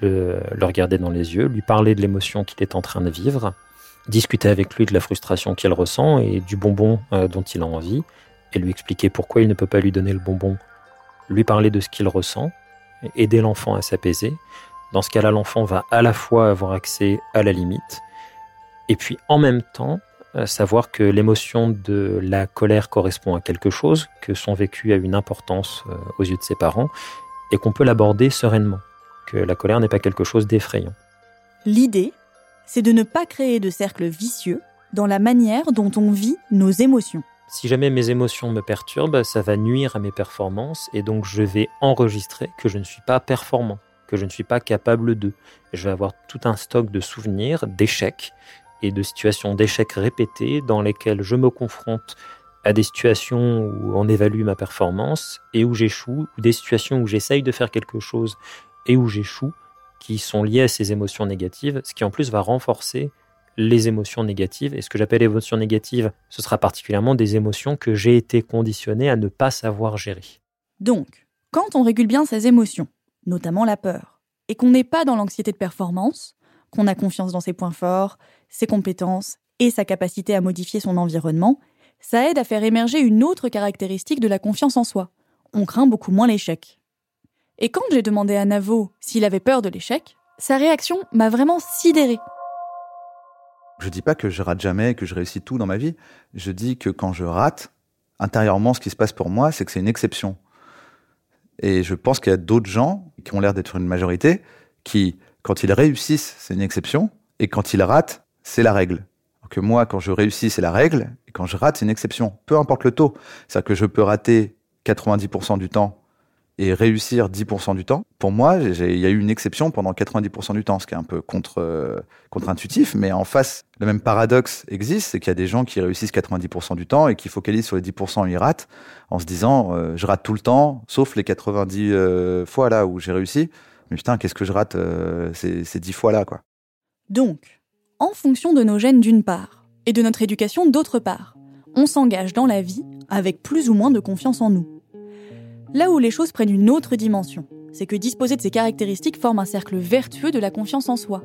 le, regarder dans les yeux, lui parler de l'émotion qu'il est en train de vivre, discuter avec lui de la frustration qu'il ressent et du bonbon euh, dont il a envie, et lui expliquer pourquoi il ne peut pas lui donner le bonbon, lui parler de ce qu'il ressent, aider l'enfant à s'apaiser. Dans ce cas-là, l'enfant va à la fois avoir accès à la limite, et puis en même temps savoir que l'émotion de la colère correspond à quelque chose, que son vécu a une importance euh, aux yeux de ses parents, et qu'on peut l'aborder sereinement, que la colère n'est pas quelque chose d'effrayant. L'idée, c'est de ne pas créer de cercle vicieux dans la manière dont on vit nos émotions. Si jamais mes émotions me perturbent, ça va nuire à mes performances et donc je vais enregistrer que je ne suis pas performant, que je ne suis pas capable de. Je vais avoir tout un stock de souvenirs, d'échecs et de situations d'échecs répétés dans lesquelles je me confronte à des situations où on évalue ma performance et où j'échoue, ou des situations où j'essaye de faire quelque chose et où j'échoue, qui sont liées à ces émotions négatives, ce qui en plus va renforcer les émotions négatives. Et ce que j'appelle émotions négatives, ce sera particulièrement des émotions que j'ai été conditionné à ne pas savoir gérer. Donc, quand on régule bien ses émotions, notamment la peur, et qu'on n'est pas dans l'anxiété de performance, qu'on a confiance dans ses points forts, ses compétences et sa capacité à modifier son environnement, ça aide à faire émerger une autre caractéristique de la confiance en soi. On craint beaucoup moins l'échec. Et quand j'ai demandé à Navo s'il avait peur de l'échec, sa réaction m'a vraiment sidérée. Je dis pas que je rate jamais, que je réussis tout dans ma vie. Je dis que quand je rate, intérieurement, ce qui se passe pour moi, c'est que c'est une exception. Et je pense qu'il y a d'autres gens qui ont l'air d'être une majorité qui, quand ils réussissent, c'est une exception, et quand ils ratent, c'est la règle. que moi, quand je réussis, c'est la règle, et quand je rate, c'est une exception. Peu importe le taux. C'est-à-dire que je peux rater 90% du temps et réussir 10% du temps. Pour moi, il y a eu une exception pendant 90% du temps, ce qui est un peu contre, euh, contre-intuitif, mais en face, le même paradoxe existe, c'est qu'il y a des gens qui réussissent 90% du temps et qui focalisent sur les 10% où ils ratent, en se disant, euh, je rate tout le temps, sauf les 90 euh, fois là où j'ai réussi. Mais putain, qu'est-ce que je rate ces, ces 10 fois là, quoi. Donc, en fonction de nos gènes d'une part, et de notre éducation d'autre part, on s'engage dans la vie avec plus ou moins de confiance en nous. Là où les choses prennent une autre dimension, c'est que disposer de ces caractéristiques forme un cercle vertueux de la confiance en soi.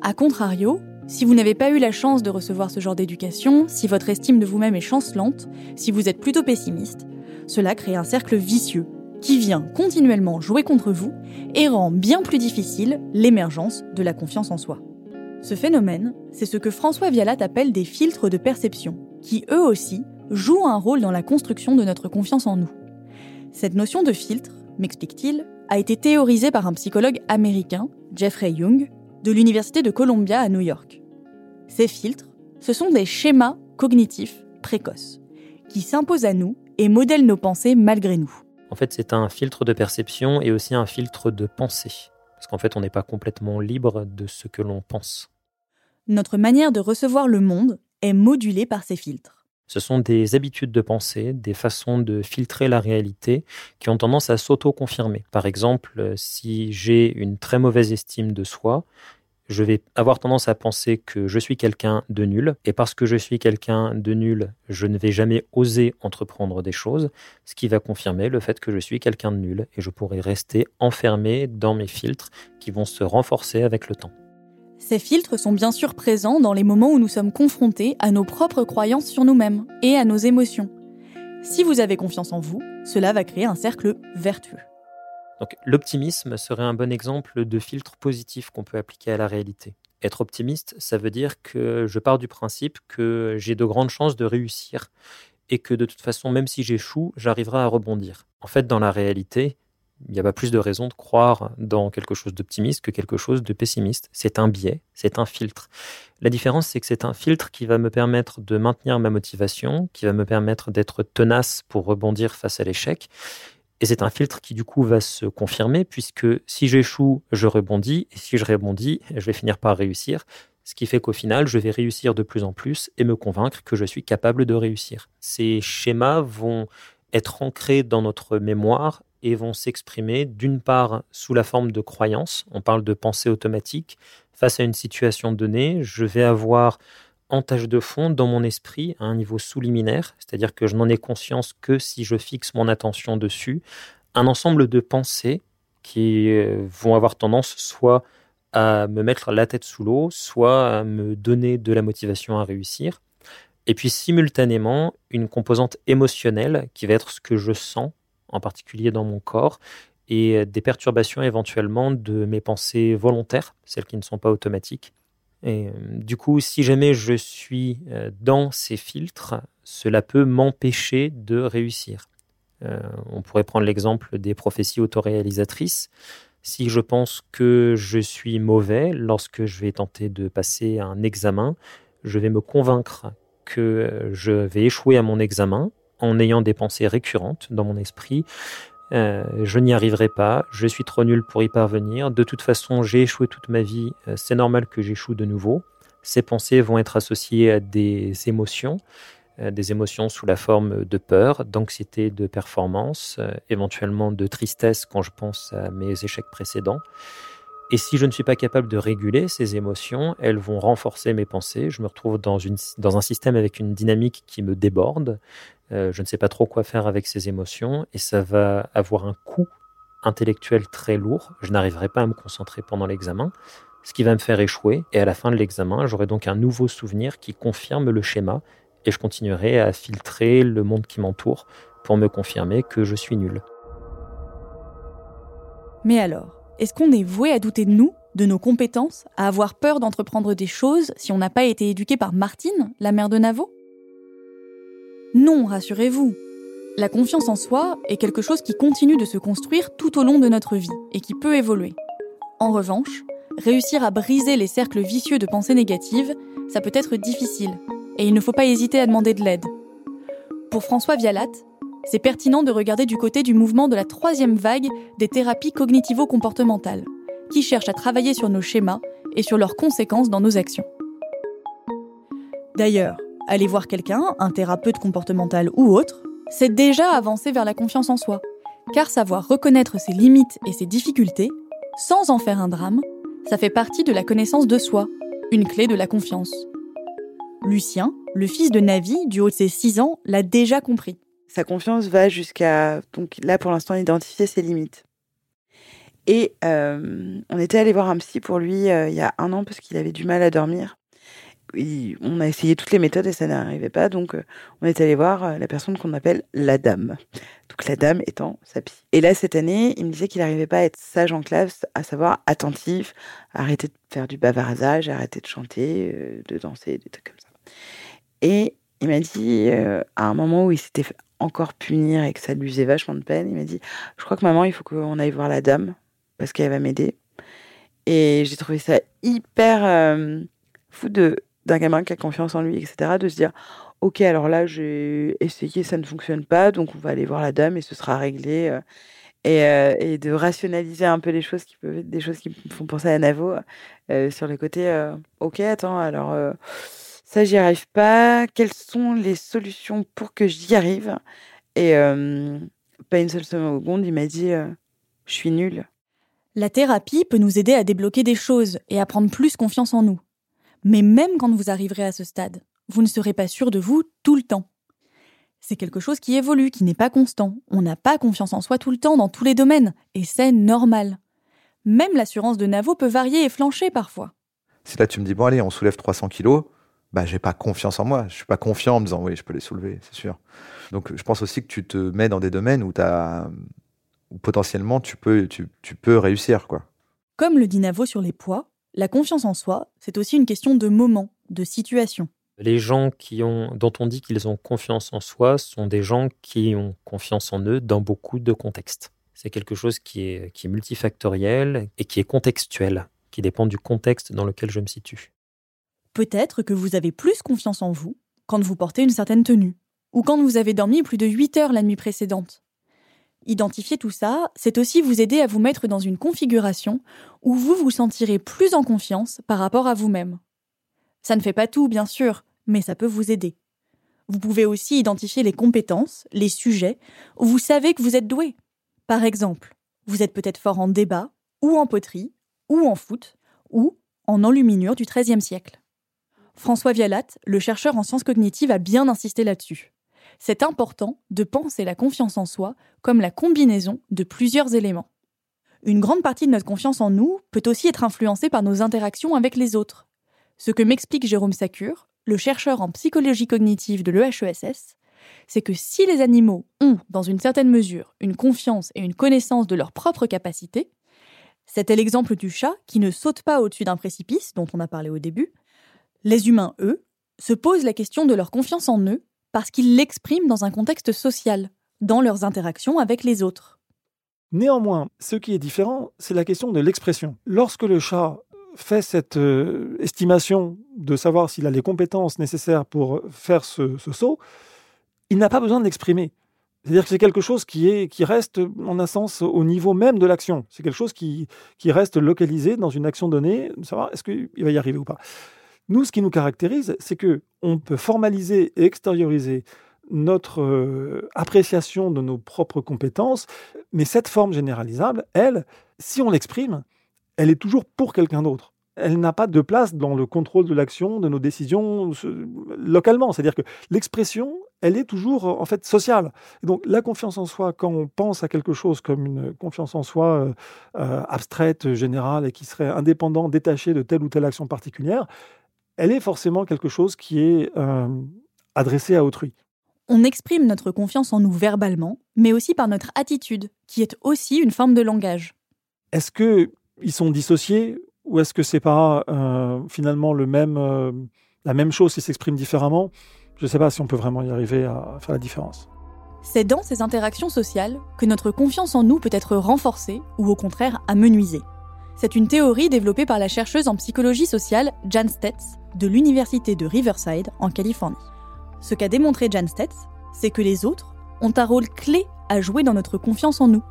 A contrario, si vous n'avez pas eu la chance de recevoir ce genre d'éducation, si votre estime de vous-même est chancelante, si vous êtes plutôt pessimiste, cela crée un cercle vicieux qui vient continuellement jouer contre vous et rend bien plus difficile l'émergence de la confiance en soi. Ce phénomène, c'est ce que François Vialat appelle des filtres de perception, qui eux aussi jouent un rôle dans la construction de notre confiance en nous. Cette notion de filtre, m'explique-t-il, a été théorisée par un psychologue américain, Jeffrey Young, de l'Université de Columbia à New York. Ces filtres, ce sont des schémas cognitifs précoces, qui s'imposent à nous et modèlent nos pensées malgré nous. En fait, c'est un filtre de perception et aussi un filtre de pensée. Qu'en fait, on n'est pas complètement libre de ce que l'on pense. Notre manière de recevoir le monde est modulée par ces filtres. Ce sont des habitudes de pensée, des façons de filtrer la réalité qui ont tendance à s'auto-confirmer. Par exemple, si j'ai une très mauvaise estime de soi, je vais avoir tendance à penser que je suis quelqu'un de nul, et parce que je suis quelqu'un de nul, je ne vais jamais oser entreprendre des choses, ce qui va confirmer le fait que je suis quelqu'un de nul, et je pourrai rester enfermé dans mes filtres qui vont se renforcer avec le temps. Ces filtres sont bien sûr présents dans les moments où nous sommes confrontés à nos propres croyances sur nous-mêmes et à nos émotions. Si vous avez confiance en vous, cela va créer un cercle vertueux. Donc l'optimisme serait un bon exemple de filtre positif qu'on peut appliquer à la réalité. Être optimiste, ça veut dire que je pars du principe que j'ai de grandes chances de réussir et que de toute façon, même si j'échoue, j'arriverai à rebondir. En fait, dans la réalité, il n'y a pas plus de raison de croire dans quelque chose d'optimiste que quelque chose de pessimiste. C'est un biais, c'est un filtre. La différence, c'est que c'est un filtre qui va me permettre de maintenir ma motivation, qui va me permettre d'être tenace pour rebondir face à l'échec. Et c'est un filtre qui, du coup, va se confirmer, puisque si j'échoue, je rebondis, et si je rebondis, je vais finir par réussir. Ce qui fait qu'au final, je vais réussir de plus en plus et me convaincre que je suis capable de réussir. Ces schémas vont être ancrés dans notre mémoire et vont s'exprimer d'une part sous la forme de croyances, on parle de pensée automatique, face à une situation donnée, je vais avoir en tâche de fond dans mon esprit à un niveau sous-liminaire, c'est-à-dire que je n'en ai conscience que si je fixe mon attention dessus, un ensemble de pensées qui euh, vont avoir tendance soit à me mettre la tête sous l'eau, soit à me donner de la motivation à réussir. Et puis simultanément, une composante émotionnelle qui va être ce que je sens en particulier dans mon corps, et des perturbations éventuellement de mes pensées volontaires, celles qui ne sont pas automatiques. Et euh, du coup, si jamais je suis euh, dans ces filtres, cela peut m'empêcher de réussir. on pourrait prendre l'exemple des prophéties autoréalisatrices. Si je pense que je suis mauvais lorsque je vais tenter de passer un examen, je vais me convaincre que je vais échouer à mon examen en ayant des pensées récurrentes dans mon esprit. Euh, je n'y arriverai pas, je suis trop nul pour y parvenir, de toute façon j'ai échoué toute ma vie, euh, c'est normal que j'échoue de nouveau. Ces pensées vont être associées à des émotions, euh, des émotions sous la forme de peur, d'anxiété de performance, éventuellement de tristesse quand je pense à mes échecs précédents. Et si je ne suis pas capable de réguler ces émotions, elles vont renforcer mes pensées. Je me retrouve dans, un système avec une dynamique qui me déborde. Euh, je ne sais pas trop quoi faire avec ces émotions et ça va avoir un coût intellectuel très lourd. Je n'arriverai pas à me concentrer pendant l'examen, ce qui va me faire échouer. Et à la fin de l'examen, j'aurai donc un nouveau souvenir qui confirme le schéma et je continuerai à filtrer le monde qui m'entoure pour me confirmer que je suis nul. Mais alors est-ce qu'on est voué à douter de nous, de nos compétences, à avoir peur d'entreprendre des choses si on n'a pas été éduqué par Martine, la mère de Navo? Non, rassurez-vous. La confiance en soi est quelque chose qui continue de se construire tout au long de notre vie et qui peut évoluer. En revanche, réussir à briser les cercles vicieux de pensée négative, ça peut être difficile, et il ne faut pas hésiter à demander de l'aide. Pour François Vialat, c'est pertinent de regarder du côté du mouvement de la troisième vague des thérapies cognitivo-comportementales, qui cherchent à travailler sur nos schémas et sur leurs conséquences dans nos actions. D'ailleurs, aller voir quelqu'un, un thérapeute comportemental ou autre, c'est déjà avancer vers la confiance en soi, car savoir reconnaître ses limites et ses difficultés, sans en faire un drame, ça fait partie de la connaissance de soi, une clé de la confiance. Lucien, le fils de Navi, du haut de ses 6 ans, l'a déjà compris. Sa confiance va jusqu'à, donc là pour l'instant, identifier ses limites. Et euh, on était allé voir un psy pour lui euh, il y a un an parce qu'il avait du mal à dormir. On a essayé toutes les méthodes et ça n'arrivait pas. Donc euh, on est allé voir la personne qu'on appelle la dame. Donc la dame étant sa. Et là cette année, il me disait qu'il n'arrivait pas à être sage en classe, à savoir attentif, arrêter de faire du bavardage, arrêter de chanter, de danser, des trucs comme ça. Et il m'a dit, à un moment où il s'était encore punir et que ça lui faisait vachement de peine, il m'a dit Je crois que maman, il faut qu'on aille voir la dame parce qu'elle va m'aider. Et j'ai trouvé ça hyper fou de d'un gamin qui a confiance en lui, etc., de se dire Ok, alors là, j'ai essayé, ça ne fonctionne pas, donc on va aller voir la dame et ce sera réglé. Et, et, de rationaliser un peu les choses qui peuvent être des choses qui me font penser à Navo sur le côté Ok, attends, alors ça, j'y arrive pas. Quelles sont les solutions pour que j'y arrive? Et euh, pas une seule seconde, il m'a dit euh, Je suis nulle. La thérapie peut nous aider à débloquer des choses et à prendre plus confiance en nous. Mais même quand vous arriverez à ce stade, vous ne serez pas sûr de vous tout le temps. C'est quelque chose qui évolue, qui n'est pas constant. On n'a pas confiance en soi tout le temps dans tous les domaines, et c'est normal. Même l'assurance de Navo peut varier et flancher parfois. Si là tu me dis, bon allez, on soulève 300 kilos, bah, j'ai pas confiance en moi. Je suis pas confiant en me disant oui, je peux les soulever, c'est sûr. Donc je pense aussi que tu te mets dans des domaines où, as, où potentiellement tu peux, tu, tu peux réussir. quoi. Comme le dit Navo sur les poids, la confiance en soi, c'est aussi une question de moment, de situation. Les gens qui ont, dont on dit qu'ils ont confiance en soi sont des gens qui ont confiance en eux dans beaucoup de contextes. C'est quelque chose qui est, qui est multifactoriel et qui est contextuel, qui dépend du contexte dans lequel je me situe. Peut-être que vous avez plus confiance en vous quand vous portez une certaine tenue, ou quand vous avez dormi plus de 8 heures la nuit précédente. Identifier tout ça, c'est aussi vous aider à vous mettre dans une configuration où vous vous sentirez plus en confiance par rapport à vous-même. Ça ne fait pas tout, bien sûr, mais ça peut vous aider. Vous pouvez aussi identifier les compétences, les sujets, où vous savez que vous êtes doué. Par exemple, vous êtes peut-être fort en débat, ou en poterie, ou en foot, ou en enluminure du XIIIe siècle. François Vialat, le chercheur en sciences cognitives, a bien insisté là-dessus. C'est important de penser la confiance en soi comme la combinaison de plusieurs éléments. Une grande partie de notre confiance en nous peut aussi être influencée par nos interactions avec les autres. Ce que m'explique Jérôme Sacure, le chercheur en psychologie cognitive de l'EHESS, c'est que si les animaux ont, dans une certaine mesure, une confiance et une connaissance de leurs propres capacités, c'était l'exemple du chat qui ne saute pas au-dessus d'un précipice, dont on a parlé au début, les humains, eux, se posent la question de leur confiance en eux parce qu'ils l'expriment dans un contexte social, dans leurs interactions avec les autres. Néanmoins, ce qui est différent, c'est la question de l'expression. Lorsque le chat fait cette euh, estimation de savoir s'il a les compétences nécessaires pour faire ce, saut, il n'a pas besoin de l'exprimer. C'est-à-dire que c'est quelque chose qui, est, qui reste, en un sens, au niveau même de l'action. C'est quelque chose qui, qui reste localisé dans une action donnée, de savoir est-ce qu'il va y arriver ou pas. Nous, ce qui nous caractérise, c'est que on peut formaliser et extérioriser notre euh, appréciation de nos propres compétences, mais cette forme généralisable, elle, si on l'exprime, elle est toujours pour quelqu'un d'autre. Elle n'a pas de place dans le contrôle de l'action, de nos décisions localement. C'est-à-dire que l'expression, elle est toujours en fait sociale. donc la confiance en soi, quand on pense à quelque chose comme une confiance en soi euh, euh, abstraite, générale et qui serait indépendante, détachée de telle ou telle action particulière, elle est forcément quelque chose qui est euh, adressé à autrui. On exprime notre confiance en nous verbalement, mais aussi par notre attitude, qui est aussi une forme de langage. Est-ce qu'ils sont dissociés ou est-ce que c'est pas euh, finalement le même, euh, la même chose qui s'exprime différemment? Je ne sais pas si on peut vraiment y arriver à faire la différence. C'est dans ces interactions sociales que notre confiance en nous peut être renforcée ou au contraire amenuisée. C'est une théorie développée par la chercheuse en psychologie sociale Jan Stetz de l'Université de Riverside en Californie. Ce qu'a démontré Jan Stetz, c'est que les autres ont un rôle clé à jouer dans notre confiance en nous.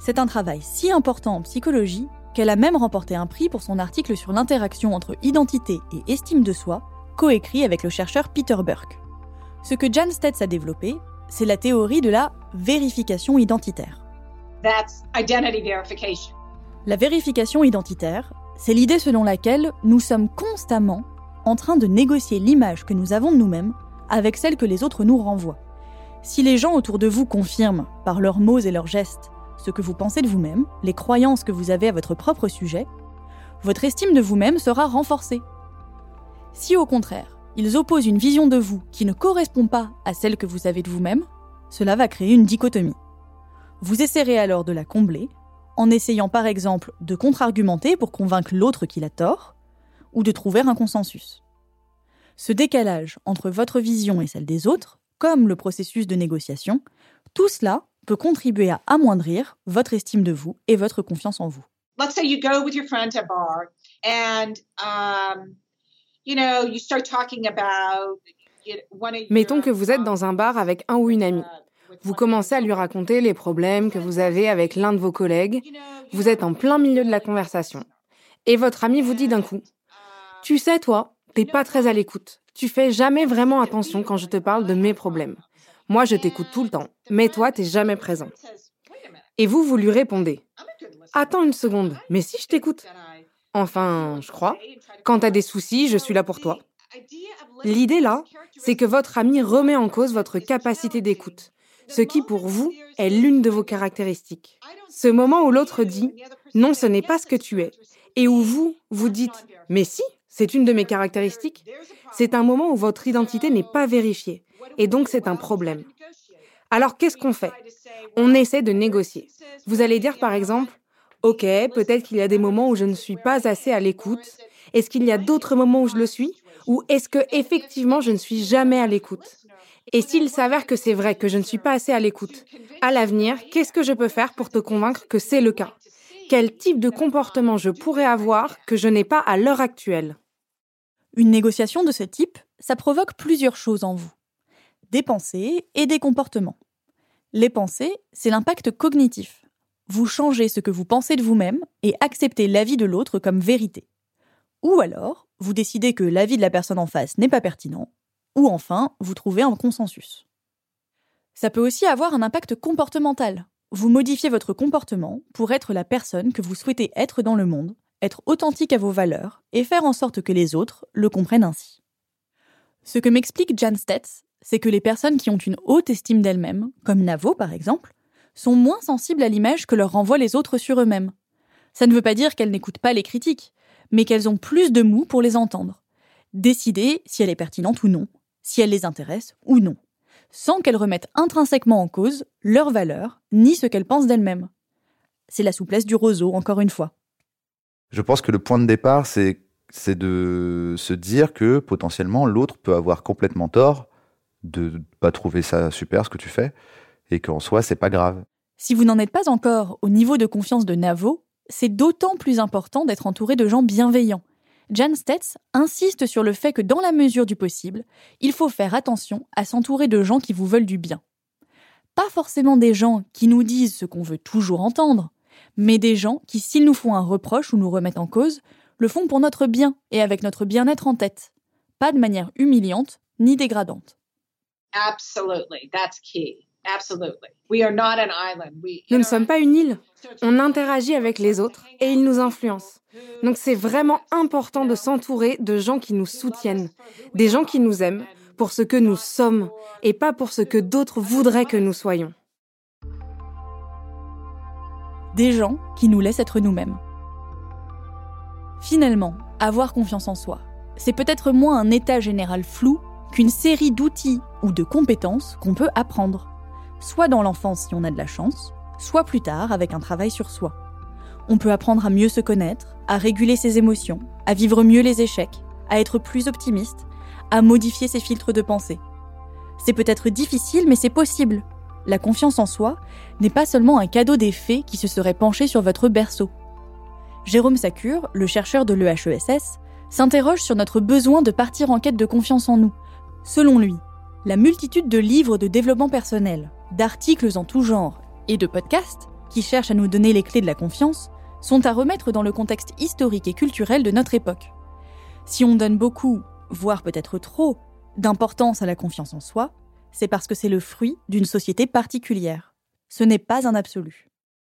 C'est un travail si important en psychologie qu'elle a même remporté un prix pour son article sur l'interaction entre identité et estime de soi, coécrit avec le chercheur Peter Burke. Ce que Jan Stetz a développé, c'est la théorie de la vérification identitaire. La vérification identitaire, c'est l'idée selon laquelle nous sommes constamment en train de négocier l'image que nous avons de nous-mêmes avec celle que les autres nous renvoient. Si les gens autour de vous confirment, par leurs mots et leurs gestes, ce que vous pensez de vous-même, les croyances que vous avez à votre propre sujet, votre estime de vous-même sera renforcée. Si au contraire, ils opposent une vision de vous qui ne correspond pas à celle que vous avez de vous-même, cela va créer une dichotomie. Vous essaierez alors de la combler en essayant par exemple de contre-argumenter pour convaincre l'autre qu'il a tort, ou de trouver un consensus. Ce décalage entre votre vision et celle des autres, comme le processus de négociation, tout cela peut contribuer à amoindrir votre estime de vous et votre confiance en vous. Let's say you go with your friend to a bar and um, you know, you start talking about Mettons que vous êtes dans un bar avec un ou une amie. Vous commencez à lui raconter les problèmes que vous avez avec l'un de vos collègues. Vous êtes en plein milieu de la conversation. Et votre ami vous dit d'un coup Tu sais, toi, t'es pas très à l'écoute. Tu fais jamais vraiment attention quand je te parle de mes problèmes. Moi, je t'écoute tout le temps, mais toi, t'es jamais présent. Et vous, vous lui répondez Attends une seconde, mais si je t'écoute Enfin, je crois. Quand t'as des soucis, je suis là pour toi. L'idée là, c'est que votre ami remet en cause votre capacité d'écoute, ce qui pour vous est l'une de vos caractéristiques. Ce moment où l'autre dit non, ce n'est pas ce que tu es, et où vous, vous dites mais si, c'est une de mes caractéristiques, c'est un moment où votre identité n'est pas vérifiée, et donc c'est un problème. Alors qu'est-ce qu'on fait? On essaie de négocier. Vous allez dire par exemple, OK, peut-être qu'il y a des moments où je ne suis pas assez à l'écoute. Est-ce qu'il y a d'autres moments où je le suis? Ou est-ce que effectivement je ne suis jamais à l'écoute? Et s'il s'avère que c'est vrai que je ne suis pas assez à l'écoute, à l'avenir, qu'est-ce que je peux faire pour te convaincre que c'est le cas? Quel type de comportement je pourrais avoir que je n'ai pas à l'heure actuelle? Une négociation de ce type, ça provoque plusieurs choses en vous des pensées et des comportements. Les pensées, c'est l'impact cognitif. Vous changez ce que vous pensez de vous-même et acceptez l'avis de l'autre comme vérité. Ou alors, vous décidez que l'avis de la personne en face n'est pas pertinent, ou enfin, vous trouvez un consensus. Ça peut aussi avoir un impact comportemental. Vous modifiez votre comportement pour être la personne que vous souhaitez être dans le monde, être authentique à vos valeurs et faire en sorte que les autres le comprennent ainsi. Ce que m'explique Jan Stetz, c'est que les personnes qui ont une haute estime d'elles-mêmes, comme Navo par exemple, sont moins sensibles à l'image que leur renvoient les autres sur eux-mêmes. Ça ne veut pas dire qu'elles n'écoutent pas les critiques, mais qu'elles ont plus de mou pour les entendre. Décider si elle est pertinente ou non, si elle les intéresse ou non, sans qu'elles remettent intrinsèquement en cause leurs valeurs ni ce qu'elles pensent d'elles-mêmes. C'est la souplesse du roseau, encore une fois. Je pense que le point de départ, c'est de se dire que potentiellement l'autre peut avoir complètement tort de pas trouver ça super ce que tu fais et qu'en soi c'est pas grave. Si vous n'en êtes pas encore au niveau de confiance de Navo, c'est d'autant plus important d'être entouré de gens bienveillants. Jan Stetz insiste sur le fait que dans la mesure du possible, il faut faire attention à s'entourer de gens qui vous veulent du bien. Pas forcément des gens qui nous disent ce qu'on veut toujours entendre, mais des gens qui, s'ils nous font un reproche ou nous remettent en cause, le font pour notre bien et avec notre bien-être en tête. Pas de manière humiliante ni dégradante. Nous ne sommes pas une île. On interagit avec les autres et ils nous influencent. Donc c'est vraiment important de s'entourer de gens qui nous soutiennent, des gens qui nous aiment pour ce que nous sommes et pas pour ce que d'autres voudraient que nous soyons. Des gens qui nous laissent être nous-mêmes. Finalement, avoir confiance en soi, c'est peut-être moins un état général flou qu'une série d'outils ou de compétences qu'on peut apprendre, soit dans l'enfance si on a de la chance, soit plus tard avec un travail sur soi. On peut apprendre à mieux se connaître, à réguler ses émotions, à vivre mieux les échecs, à être plus optimiste, à modifier ses filtres de pensée. C'est peut-être difficile, mais c'est possible. La confiance en soi n'est pas seulement un cadeau des fées qui se seraient penchés sur votre berceau. Jérôme Sacure, le chercheur de l'EHESS, s'interroge sur notre besoin de partir en quête de confiance en nous. Selon lui, la multitude de livres de développement personnel, d'articles en tout genre et de podcasts qui cherchent à nous donner les clés de la confiance sont à remettre dans le contexte historique et culturel de notre époque. Si on donne beaucoup, voire peut-être trop, d'importance à la confiance en soi, c'est parce que c'est le fruit d'une société particulière. Ce n'est pas un absolu.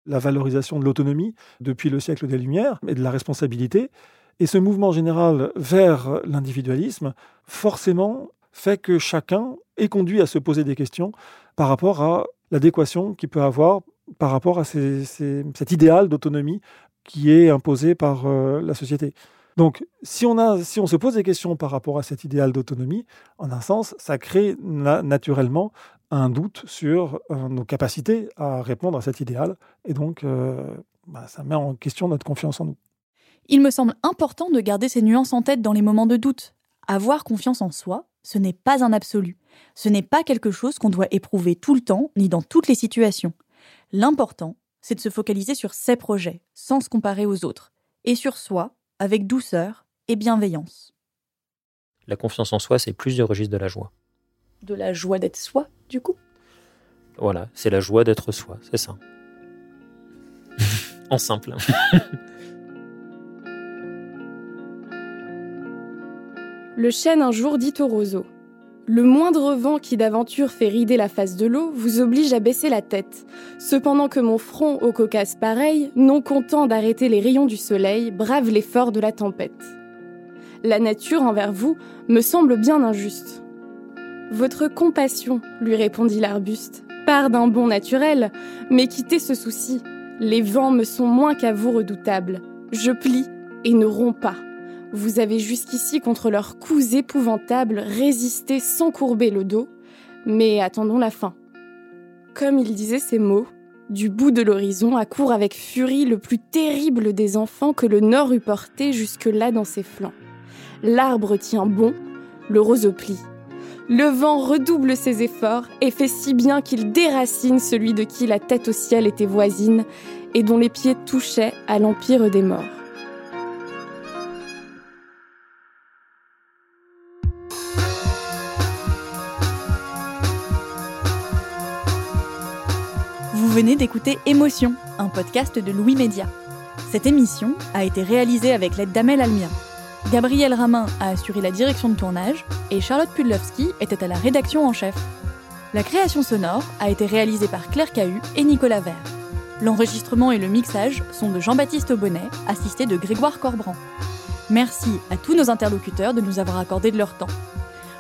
La valorisation de l'autonomie depuis le siècle des Lumières et de la responsabilité, et ce mouvement général vers l'individualisme, forcément, fait que chacun est conduit à se poser des questions par rapport à l'adéquation qu'il peut avoir par rapport à cet idéal d'autonomie qui est imposé par euh, la société. Donc, si on, a, si on se pose des questions par rapport à cet idéal d'autonomie, en un sens, ça crée naturellement un doute sur euh, nos capacités à répondre à cet idéal. Et donc, euh, bah, ça met en question notre confiance en nous. Il me semble important de garder ces nuances en tête dans les moments de doute. Avoir confiance en soi, ce n'est pas un absolu. Ce n'est pas quelque chose qu'on doit éprouver tout le temps, ni dans toutes les situations. L'important, c'est de se focaliser sur ses projets, sans se comparer aux autres, et sur soi, avec douceur et bienveillance. La confiance en soi, c'est plusieurs registres de la joie. De la joie d'être soi, du coup? Voilà, c'est la joie d'être soi, c'est ça. en simple. Le chêne un jour dit au roseau Le moindre vent qui d'aventure fait rider la face de l'eau vous oblige à baisser la tête. Cependant que mon front au Caucase pareil, non content d'arrêter les rayons du soleil, brave l'effort de la tempête. La nature envers vous me semble bien injuste. Votre compassion, lui répondit l'arbuste, part d'un bon naturel, mais quittez ce souci. Les vents me sont moins qu'à vous redoutables. Je plie et ne romps pas. Vous avez jusqu'ici, contre leurs coups épouvantables, résisté sans courber le dos, mais attendons la fin. Comme il disait ces mots, du bout de l'horizon accourt avec furie le plus terrible des enfants que le Nord eût porté jusque-là dans ses flancs. L'arbre tient bon, le roseau plie. Le vent redouble ses efforts et fait si bien qu'il déracine celui de qui la tête au ciel était voisine et dont les pieds touchaient à l'empire des morts. D'écouter Émotion, un podcast de Louis Média. Cette émission a été réalisée avec l'aide d'Amel Almia. Gabriel Ramin a assuré la direction de tournage et Charlotte Pudlowski était à la rédaction en chef. La création sonore a été réalisée par Claire Cahu et Nicolas Vert. L'enregistrement et le mixage sont de Jean-Baptiste Aubonnet, assisté de Grégoire Corbrand. Merci à tous nos interlocuteurs de nous avoir accordé de leur temps.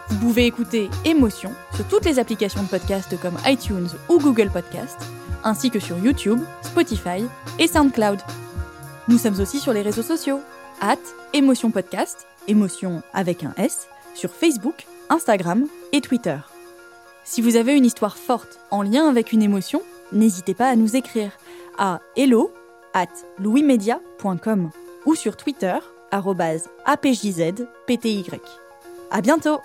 Vous pouvez écouter Émotion sur toutes les applications de podcast comme iTunes ou Google Podcast ainsi que sur YouTube, Spotify et SoundCloud. Nous sommes aussi sur les réseaux sociaux, at Émotion Podcast, émotion avec un S, sur Facebook, Instagram et Twitter. Si vous avez une histoire forte en lien avec une émotion, n'hésitez pas à nous écrire à hello at louismedia.com ou sur Twitter apjzpty. À bientôt